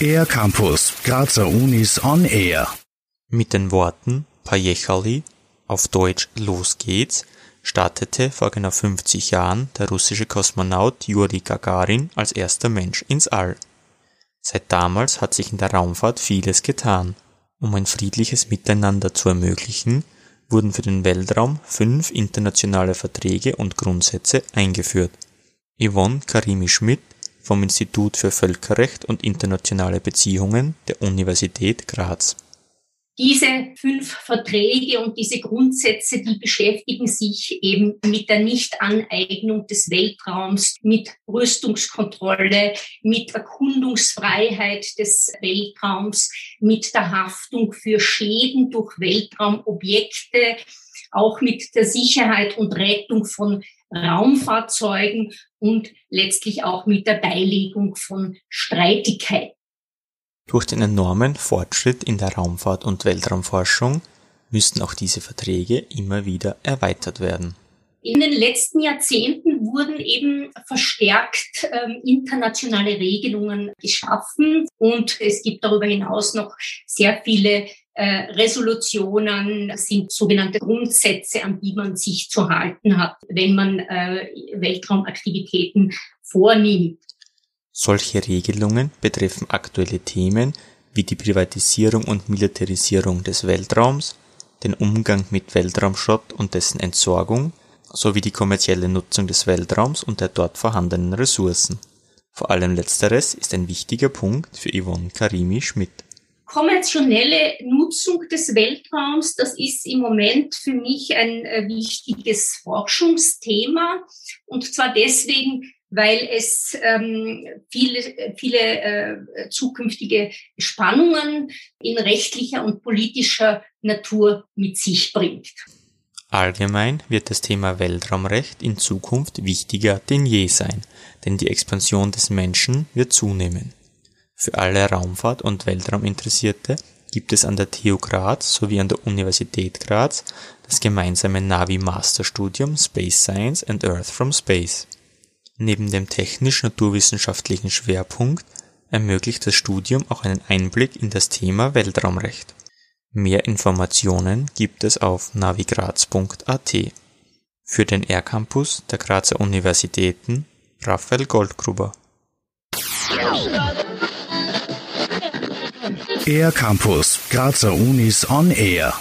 Air Campus, Grazer Unis on Air. Mit den Worten Pajechali, auf Deutsch Los geht's, startete vor genau 50 Jahren der russische Kosmonaut Juri Gagarin als erster Mensch ins All. Seit damals hat sich in der Raumfahrt vieles getan. Um ein friedliches Miteinander zu ermöglichen, wurden für den Weltraum fünf internationale Verträge und Grundsätze eingeführt. Yvonne Karimi-Schmidt vom Institut für Völkerrecht und internationale Beziehungen der Universität Graz. Diese fünf Verträge und diese Grundsätze, die beschäftigen sich eben mit der Nichtaneignung des Weltraums, mit Rüstungskontrolle, mit Erkundungsfreiheit des Weltraums, mit der Haftung für Schäden durch Weltraumobjekte, auch mit der Sicherheit und Rettung von Raumfahrzeugen und letztlich auch mit der Beilegung von Streitigkeiten. Durch den enormen Fortschritt in der Raumfahrt und Weltraumforschung müssten auch diese Verträge immer wieder erweitert werden. In den letzten Jahrzehnten wurden eben verstärkt ähm, internationale Regelungen geschaffen und es gibt darüber hinaus noch sehr viele äh, Resolutionen, sind sogenannte Grundsätze, an die man sich zu halten hat, wenn man äh, Weltraumaktivitäten vornimmt. Solche Regelungen betreffen aktuelle Themen wie die Privatisierung und Militarisierung des Weltraums, den Umgang mit Weltraumschrott und dessen Entsorgung sowie die kommerzielle Nutzung des Weltraums und der dort vorhandenen Ressourcen. Vor allem letzteres ist ein wichtiger Punkt für Yvonne Karimi-Schmidt. Kommerzielle Nutzung des Weltraums, das ist im Moment für mich ein äh, wichtiges Forschungsthema. Und zwar deswegen, weil es ähm, viele, viele äh, zukünftige Spannungen in rechtlicher und politischer Natur mit sich bringt. Allgemein wird das Thema Weltraumrecht in Zukunft wichtiger denn je sein, denn die Expansion des Menschen wird zunehmen. Für alle Raumfahrt- und Weltrauminteressierte gibt es an der TU Graz sowie an der Universität Graz das gemeinsame Navi-Masterstudium Space Science and Earth from Space. Neben dem technisch-naturwissenschaftlichen Schwerpunkt ermöglicht das Studium auch einen Einblick in das Thema Weltraumrecht. Mehr Informationen gibt es auf navigraz.at. Für den R-Campus der Grazer Universitäten Raphael Goldgruber. R-Campus, Grazer Unis on Air.